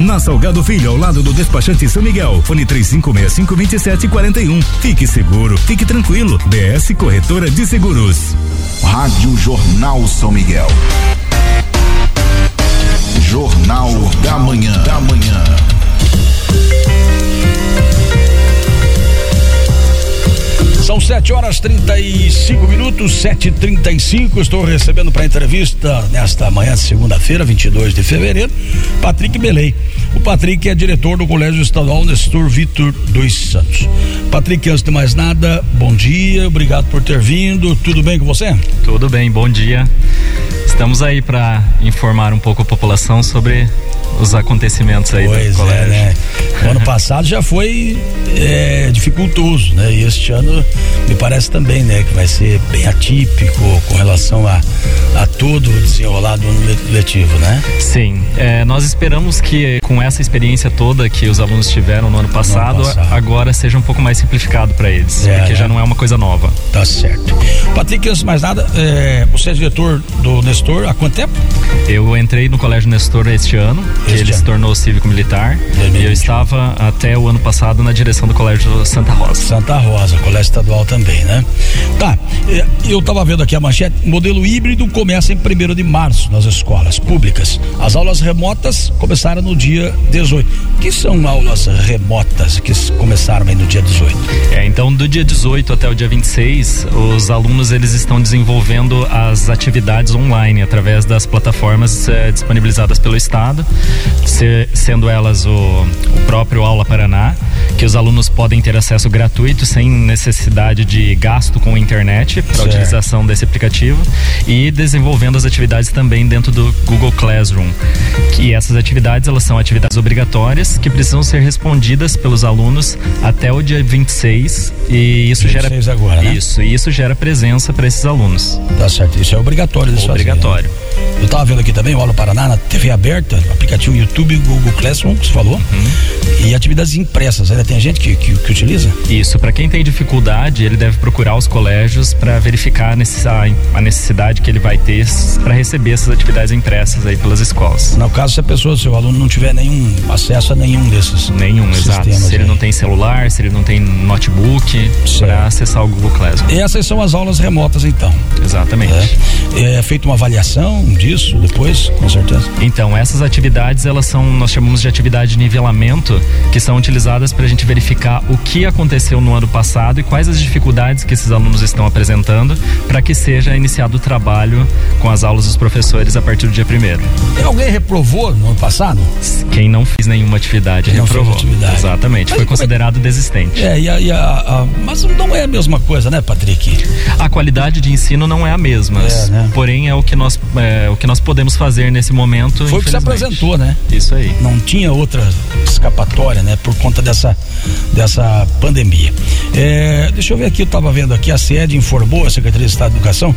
Na Salgado Filho, ao lado do despachante São Miguel. Fone 3565-2741. Fique seguro, fique tranquilo. BS Corretora de Seguros. Rádio Jornal São Miguel. Jornal da Manhã. Da Manhã. São 7 horas 35 minutos, 7h35. Estou recebendo para entrevista nesta manhã de segunda-feira, 22 de fevereiro, Patrick Belei. O Patrick é diretor do Colégio Estadual Nestor Vitor dos Santos. Patrick, antes de mais nada, bom dia, obrigado por ter vindo. Tudo bem com você? Tudo bem, bom dia. Estamos aí para informar um pouco a população sobre os acontecimentos aí pois do colégio. É, né? O ano passado já foi é, dificultoso, né? E este ano me parece também, né, que vai ser bem atípico com relação a, a todo o desenrolar do ano letivo, né? Sim, é, nós esperamos que com essa experiência toda que os alunos tiveram no ano passado, no ano passado. agora seja um pouco mais simplificado para eles, é, porque né? já não é uma coisa nova. Tá certo. Patrick, antes de mais nada, é, você é diretor do Nestor há quanto tempo? Eu entrei no Colégio Nestor este ano, este ele ano. se tornou cívico-militar, e eu estava até o ano passado na direção do Colégio Santa Rosa. Santa Rosa, Colégio Estadual também, né? Tá, é, eu estava vendo aqui a manchete, modelo híbrido começa em 1 de março nas escolas públicas. As aulas remotas começaram no dia 18. Que são aulas remotas que começaram aí no dia 18? É, então do dia 18 até o dia 26, os alunos eles estão desenvolvendo as atividades online através das plataformas é, disponibilizadas pelo estado, se, sendo elas o, o próprio Aula Paraná, que os alunos podem ter acesso gratuito sem necessidade de gasto com internet para utilização desse aplicativo e desenvolvendo as atividades também dentro do Google Classroom. Que essas atividades elas são atividades obrigatórias que precisam ser respondidas pelos alunos até o dia 26 e isso 26 gera agora, né? isso e isso gera presença para esses alunos. Tá certo, isso é obrigatório. Obrigatório. Fazer, né? Eu estava vendo aqui também o Aula Paraná na TV aberta, aplicativo YouTube, Google Classroom, que você falou, uhum. e atividades impressas. Ainda tem gente que, que, que utiliza? Isso, para quem tem dificuldade, ele deve procurar os colégios para verificar a necessidade que ele vai ter para receber essas atividades impressas aí pelas escolas. No caso, se a pessoa, se o aluno não tiver nenhum acesso a nenhum desses nenhum, exato. Se ele aí. não tem celular, se ele não tem notebook para acessar o Google Classroom. E essas são as aulas remotas, então. Exatamente. É, é feita uma avaliação disso depois, com certeza. Então, essas atividades, elas são, nós chamamos de atividade de nivelamento, que são utilizadas para a gente verificar o que aconteceu no ano passado e quais as dificuldades que esses alunos estão apresentando para que seja iniciado o trabalho com as aulas dos professores a partir do dia primeiro. Alguém reprovou no ano passado? Quem não fez nenhuma atividade Quem reprovou. Atividade. Exatamente, mas foi é considerado é... desistente. É, e a, e a, a, mas não é a mesma coisa, né, Patrick? A qualidade de ensino não é a mesma, é, né? porém é o que nós é, o que nós podemos fazer nesse momento. Foi o que se apresentou, né? Isso aí. Não tinha outra escapatória, né, por conta dessa dessa pandemia. É, deixa eu ver aqui, eu estava vendo aqui, a SED informou, a Secretaria de Estado de Educação,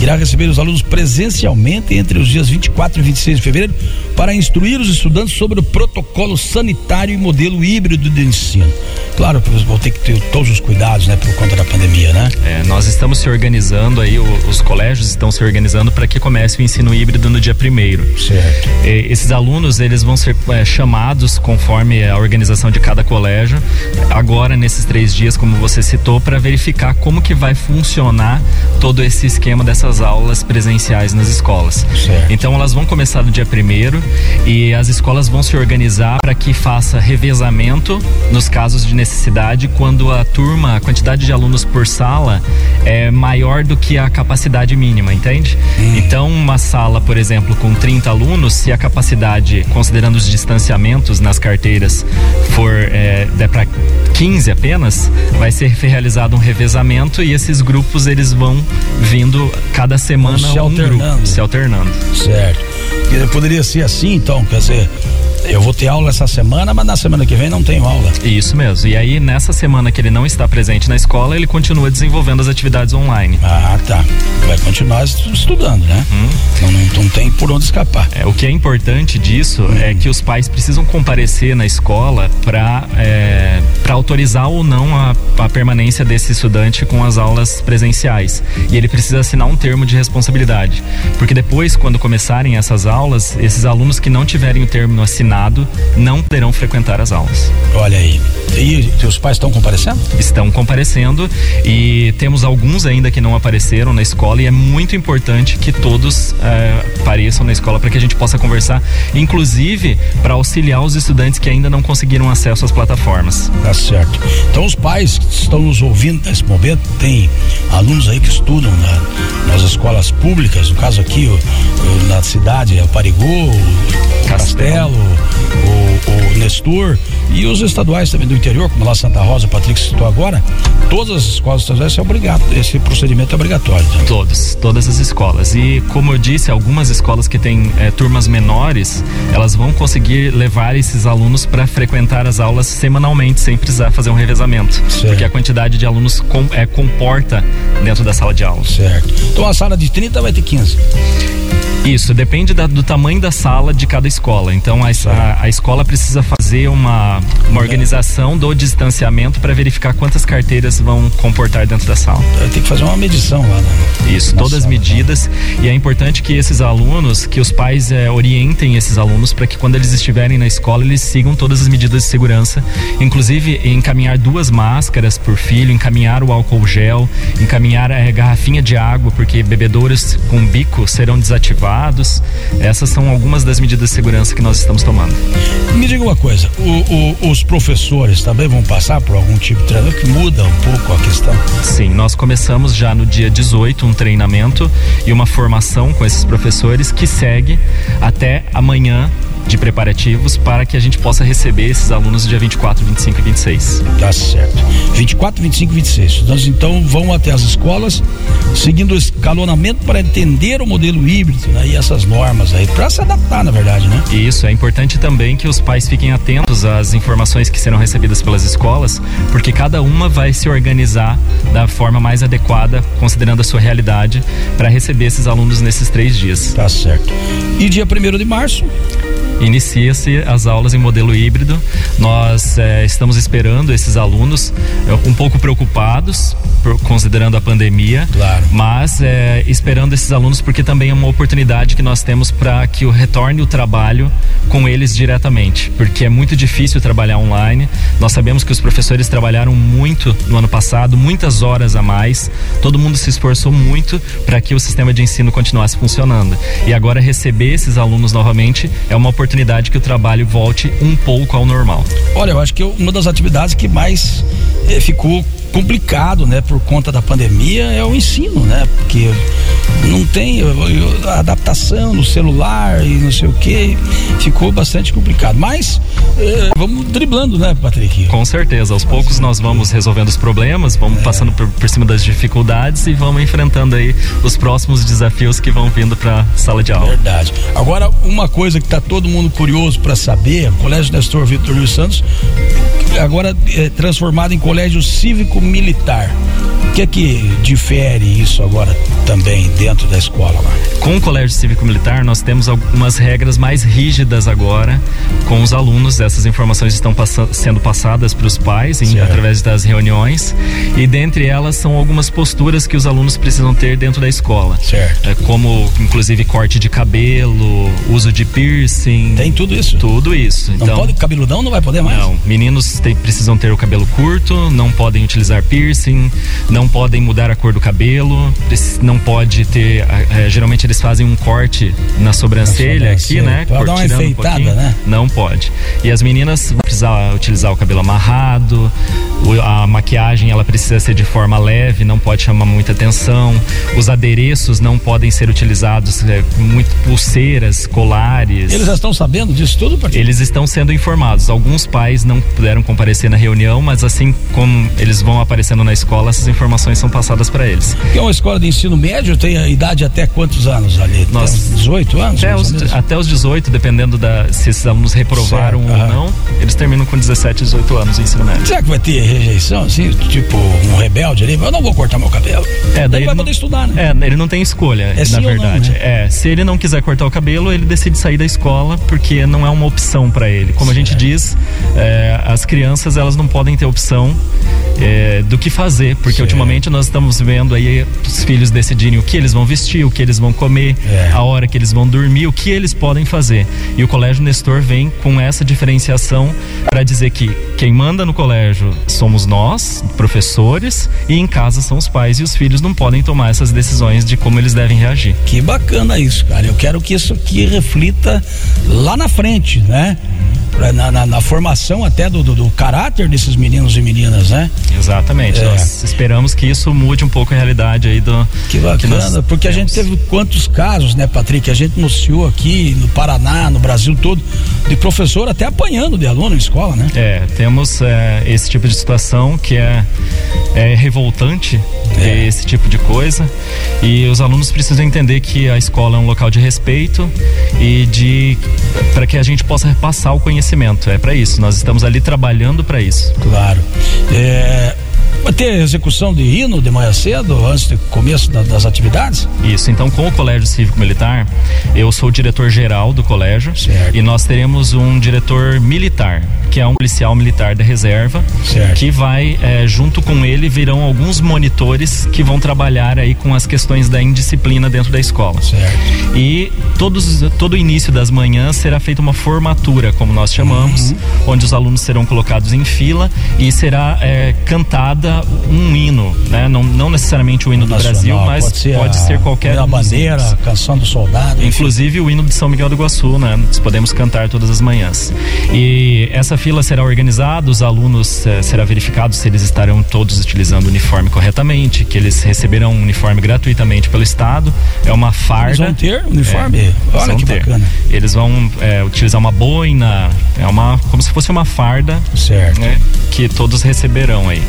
irá receber os alunos presencialmente entre os dias 24 e 26 de fevereiro para instruir os estudantes sobre o protocolo sanitário e modelo híbrido de ensino. Claro vão ter que ter todos os cuidados, né, por conta da pandemia, né? É, nós estamos se organizando aí, os colégios estão se organizando para que comece o ensino híbrido no dia primeiro. Certo. E, esses alunos, eles vão ser é, chamados conforme a organização de cada colégio, agora nesses três dias, como você citou, para verificar como que vai funcionar todo esse esquema dessas aulas presenciais nas escolas. Certo. Então elas vão começar no dia primeiro e as escolas vão se organizar para que faça revezamento nos casos de necessidade quando a turma, a quantidade de alunos por sala é maior do que a capacidade mínima, entende? Hum. Então uma sala, por exemplo, com 30 alunos, se a capacidade, considerando os distanciamentos nas carteiras, for é, para 15 apenas, vai ser realizado um revezamento e esses grupos eles vão vindo cada semana se um alternando. grupo, se alternando. Certo. Poderia ser assim, então, quer dizer, eu vou ter aula essa semana, mas na semana que vem não tenho aula. Isso mesmo. E aí, nessa semana que ele não está presente na escola, ele continua desenvolvendo as atividades online. Ah, tá. Vai continuar estudando, né? Hum. Não, não, não, tem por onde escapar. É, o que é importante disso hum. é que os pais precisam comparecer na escola para é, autorizar ou não a, a permanência desse estudante com as aulas presenciais. E ele precisa assinar um termo de responsabilidade. Porque depois, quando começarem essas aulas, esses alunos que não tiverem o término assinado não poderão frequentar as aulas. Olha aí. E seus pais estão comparecendo? Estão comparecendo e temos alguns ainda que não apareceram na escola e é muito importante que todos é, apareçam na escola para que a gente possa conversar, inclusive para auxiliar os estudantes que ainda não conseguiram acesso às plataformas. Tá certo. Então os pais que estão nos ouvindo nesse momento, tem alunos aí que estudam na, nas escolas públicas, no caso aqui o, na cidade, é o Castelo, o, o Nestor e os estaduais também do interior, como lá Santa Rosa, o Patrick citou agora, todas as escolas estaduais é obrigado, esse procedimento é obrigatório. Né? Todos, todas as escolas. E como eu disse, algumas escolas que têm é, turmas menores, elas vão conseguir levar esses alunos para frequentar as aulas semanalmente, sem precisar fazer um revezamento. Certo. Porque a quantidade de alunos com, é, comporta dentro da sala de aula. Certo. Então a sala de 30 vai ter 15. Isso, depende da, do tamanho da sala de cada escola. Então a, a, a escola precisa fazer uma, uma organização do distanciamento para verificar quantas carteiras vão comportar dentro da sala. Tem que fazer uma medição lá, né? Isso, todas as medidas. E é importante que esses alunos, que os pais é, orientem esses alunos para que quando eles estiverem na escola, eles sigam todas as medidas de segurança. Inclusive, encaminhar duas máscaras por filho, encaminhar o álcool gel, encaminhar a garrafinha de água, porque bebedouros com bico serão desativados essas são algumas das medidas de segurança que nós estamos tomando. Me diga uma coisa, o, o, os professores também vão passar por algum tipo de treinamento que muda um pouco a questão? Sim, nós começamos já no dia 18 um treinamento e uma formação com esses professores que segue até amanhã de preparativos para que a gente possa receber esses alunos no dia 24, 25 e 26. Tá certo. 24, 25 e 26. Nós então vão até as escolas, seguindo o escalonamento para entender o modelo híbrido né, e essas normas aí, para se adaptar, na verdade, né? Isso, é importante também que os pais fiquem atentos às informações que serão recebidas pelas escolas, porque cada uma vai se organizar da forma mais adequada, considerando a sua realidade, para receber esses alunos nesses três dias. Tá certo. E dia 1 de março? Inicia-se as aulas em modelo híbrido. Nós é, estamos esperando esses alunos é, um pouco preocupados, por, considerando a pandemia, claro. mas é, esperando esses alunos porque também é uma oportunidade que nós temos para que o retorne o trabalho com eles diretamente, porque é muito difícil trabalhar online. Nós sabemos que os professores trabalharam muito no ano passado, muitas horas a mais. Todo mundo se esforçou muito para que o sistema de ensino continuasse funcionando. E agora receber esses alunos novamente é uma oportunidade oportunidade que o trabalho volte um pouco ao normal. Olha, eu acho que uma das atividades que mais eh, ficou complicado, né, por conta da pandemia é o ensino, né? Porque tem a adaptação no celular e não sei o que, ficou bastante complicado. Mas eh, vamos driblando, né, Patrick? Com certeza, aos poucos nós vamos resolvendo os problemas, vamos é. passando por, por, cima das dificuldades e vamos enfrentando aí os próximos desafios que vão vindo para sala de aula. Verdade. Agora, uma coisa que está todo mundo curioso para saber, o Colégio Nestor Vitor Luiz Santos agora é transformado em colégio cívico militar. O que é que difere isso agora também dentro da escola lá? Com o Colégio Cívico Militar, nós temos algumas regras mais rígidas agora com os alunos. Essas informações estão sendo passadas para os pais em, através das reuniões. E dentre elas são algumas posturas que os alunos precisam ter dentro da escola. Certo. É, como, inclusive, corte de cabelo, uso de piercing. Tem tudo isso? Tudo isso. Não então, pode, cabeludão não vai poder mais? Não, meninos tem, precisam ter o cabelo curto, não podem utilizar piercing, não podem mudar a cor do cabelo, não pode ter. É, geralmente eles fazem um corte na sobrancelha, na sobrancelha aqui, né? Pode dar uma enfeitada, um né? Não pode. E as meninas vão precisar utilizar o cabelo amarrado, a maquiagem ela precisa ser de forma leve, não pode chamar muita atenção. Os adereços não podem ser utilizados, é, muito pulseiras, colares. Eles já estão sabendo disso tudo? Porque... Eles estão sendo informados. Alguns pais não puderam comparecer na reunião, mas assim como eles vão aparecendo na escola, essas informações são passadas para eles. Que é uma escola de ensino médio, tem a idade até quantos anos ali? Nós, 18 anos? Até os, até os 18, dependendo da se esses alunos reprovaram certo, ou não, eles terminam com 17, 18 anos o ensino médio. Será que vai ter rejeição, assim, tipo um rebelde ali? Eu não vou cortar meu cabelo. É, daí ele vai não, poder estudar, né? É, ele não tem escolha, é na verdade. Não, né? É, se ele não quiser cortar o cabelo, ele decide sair da escola porque não é uma opção para ele. Como certo. a gente diz, é, as crianças elas não podem ter opção é, do que fazer, porque certo. ultimamente nós estamos vendo aí os filhos decidirem o que eles vão vestir, o que eles vão comer, é. a hora que eles vão dormir, o que eles podem fazer. E o Colégio Nestor vem com essa diferenciação para dizer que quem manda no colégio somos nós, professores, e em casa são os pais e os filhos não podem tomar essas decisões de como eles devem reagir. Que bacana isso, cara. Eu quero que isso aqui reflita lá na frente, né? Na, na, na, formação até do, do, do, caráter desses meninos e meninas, né? Exatamente. É. Nós esperamos que isso mude um pouco a realidade aí do. Que bacana, que porque temos. a gente teve quantos casos, né, Patrick? A gente noticiou aqui no Paraná, no Brasil todo, de professor até apanhando de aluno em escola, né? É, temos é, esse tipo de situação que é, é revoltante é. esse tipo de coisa e os alunos precisam entender que a escola é um local de respeito e de para que a gente possa repassar o conhecimento. É para isso. Nós estamos ali trabalhando para isso. Claro. É, Vai ter execução de hino de manhã cedo, antes do começo da, das atividades? Isso, então com o Colégio Cívico Militar, eu sou o diretor geral do colégio certo. e nós teremos um diretor militar, que é um policial militar da reserva, certo. que vai, é, junto com ele, virão alguns monitores que vão trabalhar aí com as questões da indisciplina dentro da escola. Certo. E todos, todo o início das manhãs será feita uma formatura, como nós chamamos, uhum. onde os alunos serão colocados em fila e será é, cantada um hino, né? Não, não necessariamente o hino do Nacional, Brasil, mas pode ser, pode ser qualquer a bandeira, a canção do soldado. Inclusive enfim. o hino de São Miguel do Iguaçu, né? Nós podemos cantar todas as manhãs. E essa fila será organizada, os alunos eh, será verificado se eles estarão todos utilizando o uniforme corretamente, que eles receberão um uniforme gratuitamente pelo Estado. É uma farda. Eles vão ter uniforme? É, Olha que ter. bacana. Eles vão é, utilizar uma boina, é uma como se fosse uma farda. Certo. Né? Que todos receberão aí.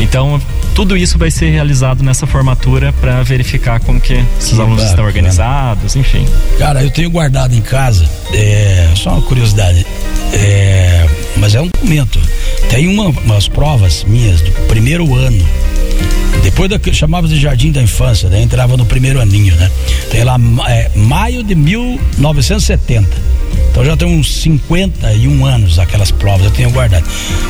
Então, tudo isso vai ser realizado nessa formatura para verificar como que esses alunos estão organizados, enfim. Cara, eu tenho guardado em casa, é, só uma curiosidade, é, mas é um documento. Tem uma, umas provas minhas do primeiro ano. Depois da que chamava de Jardim da Infância, daí entrava no primeiro aninho, né? Tem lá é, maio de 1970 então já tem uns 51 anos aquelas provas, eu tenho guardado.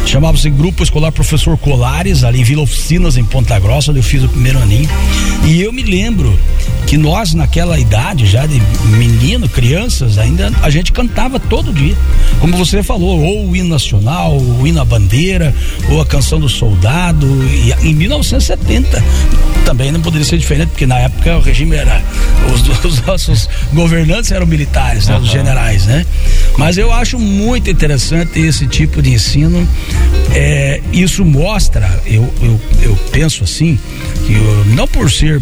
Chamava-se Grupo Escolar Professor Colares, ali em Vila Oficinas, em Ponta Grossa, onde eu fiz o primeiro aninho. E eu me lembro que nós, naquela idade, já de menino, crianças, ainda a gente cantava todo dia. Como você falou, ou o hino nacional, ou o hino à bandeira, ou a canção do soldado. E em 1970 também não poderia ser diferente, porque na época o regime era. Os, os nossos governantes eram militares, né, os generais, né? Mas eu acho muito interessante esse tipo de ensino. É, isso mostra, eu, eu, eu penso assim, que eu, não por ser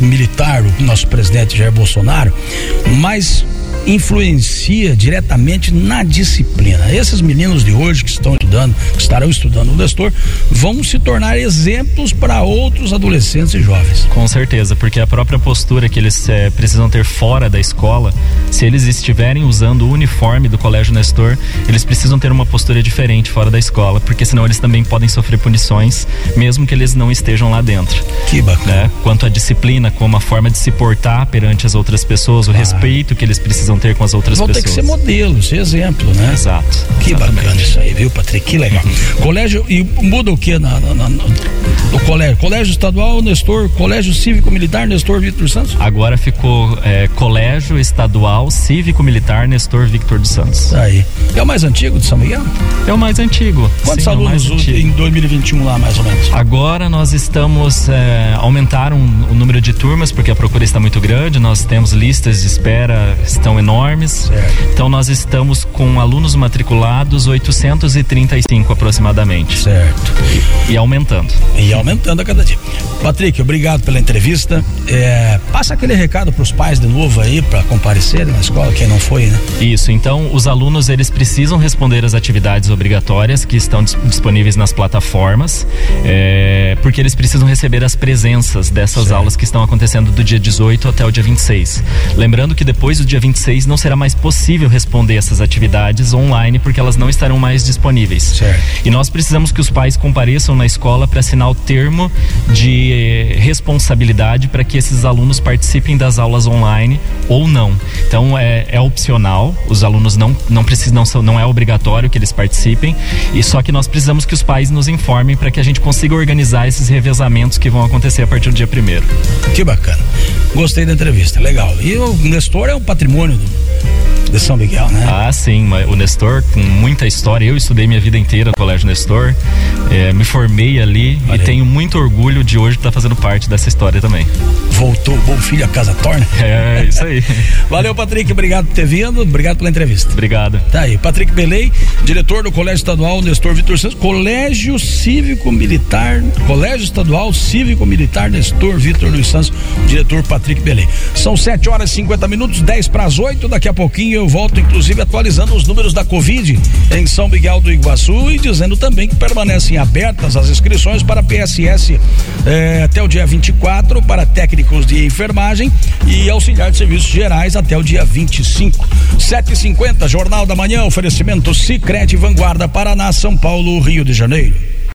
militar, o nosso presidente Jair Bolsonaro, mas influencia diretamente na disciplina. Esses meninos de hoje que estão estudando, que estarão estudando o Nestor, vão se tornar exemplos para outros adolescentes e jovens. Com certeza, porque a própria postura que eles é, precisam ter fora da escola, se eles estiverem usando o uniforme do Colégio Nestor, eles precisam ter uma postura diferente fora da escola, porque senão eles também podem sofrer punições, mesmo que eles não estejam lá dentro. Que bacana. Né? Quanto à disciplina, como a forma de se portar perante as outras pessoas, o ah. respeito que eles precisam ter com as outras Vão pessoas. Vão ter que ser modelo, ser exemplo, né? Exato. Que exatamente. bacana isso aí, viu, Patrick? Que legal. Colégio, e muda o que na, na, na, no colégio? Colégio Estadual Nestor, Colégio Cívico Militar Nestor Victor Santos? Agora ficou é, Colégio Estadual Cívico Militar Nestor Victor dos Santos. Aí. É o mais antigo de São Miguel? É o mais antigo. Quantos Sim, é alunos é em 2021 lá, mais ou menos? Agora nós estamos, é, aumentaram o número de turmas, porque a procura está muito grande, nós temos listas de espera, estão enormes. Certo. Então nós estamos com alunos matriculados 835 aproximadamente. Certo. E, e aumentando. E aumentando a cada dia. Patrick, obrigado pela entrevista. É, passa aquele recado para os pais de novo aí para comparecerem na escola, quem não foi, né? Isso. Então os alunos eles precisam responder as atividades obrigatórias que estão disponíveis nas plataformas, é, porque eles precisam receber as presenças dessas certo. aulas que estão acontecendo do dia 18 até o dia 26. Lembrando que depois do dia 26 não será mais possível responder essas atividades online porque que elas não estarão mais disponíveis. Certo. E nós precisamos que os pais compareçam na escola para assinar o termo de eh, responsabilidade para que esses alunos participem das aulas online ou não. Então é, é opcional, os alunos não, não precisam, não, são, não é obrigatório que eles participem, e só que nós precisamos que os pais nos informem para que a gente consiga organizar esses revezamentos que vão acontecer a partir do dia primeiro. Que bacana. Gostei da entrevista, legal. E o Nestor é um patrimônio do, de São Miguel, né? Ah, sim, o Nestor com muita história. Eu estudei minha vida inteira no Colégio Nestor, eh, me formei ali Olha e tenho muito orgulho de hoje estar fazendo parte dessa história também. Voltou, bom filho, a casa torna. É, isso aí. Valeu, Patrick, obrigado por ter vindo, obrigado pela entrevista. Obrigado. Tá aí, Patrick Belei, diretor do Colégio Estadual Nestor Vitor Santos, Colégio Cívico Militar, Colégio Estadual Cívico Militar Nestor Vitor dos Santos, diretor Patrick Belei. São 7 horas e 50 minutos, 10 para as 8. Daqui a pouquinho eu volto, inclusive, atualizando os números da Covid em São Miguel do Iguaçu e dizendo também que permanecem abertas as inscrições para PSS eh, até o dia 24, para técnicos de enfermagem e auxiliar de serviços gerais até o dia 25. 7h50, Jornal da Manhã, oferecimento Cicred Vanguarda Paraná, São Paulo, Rio de Janeiro.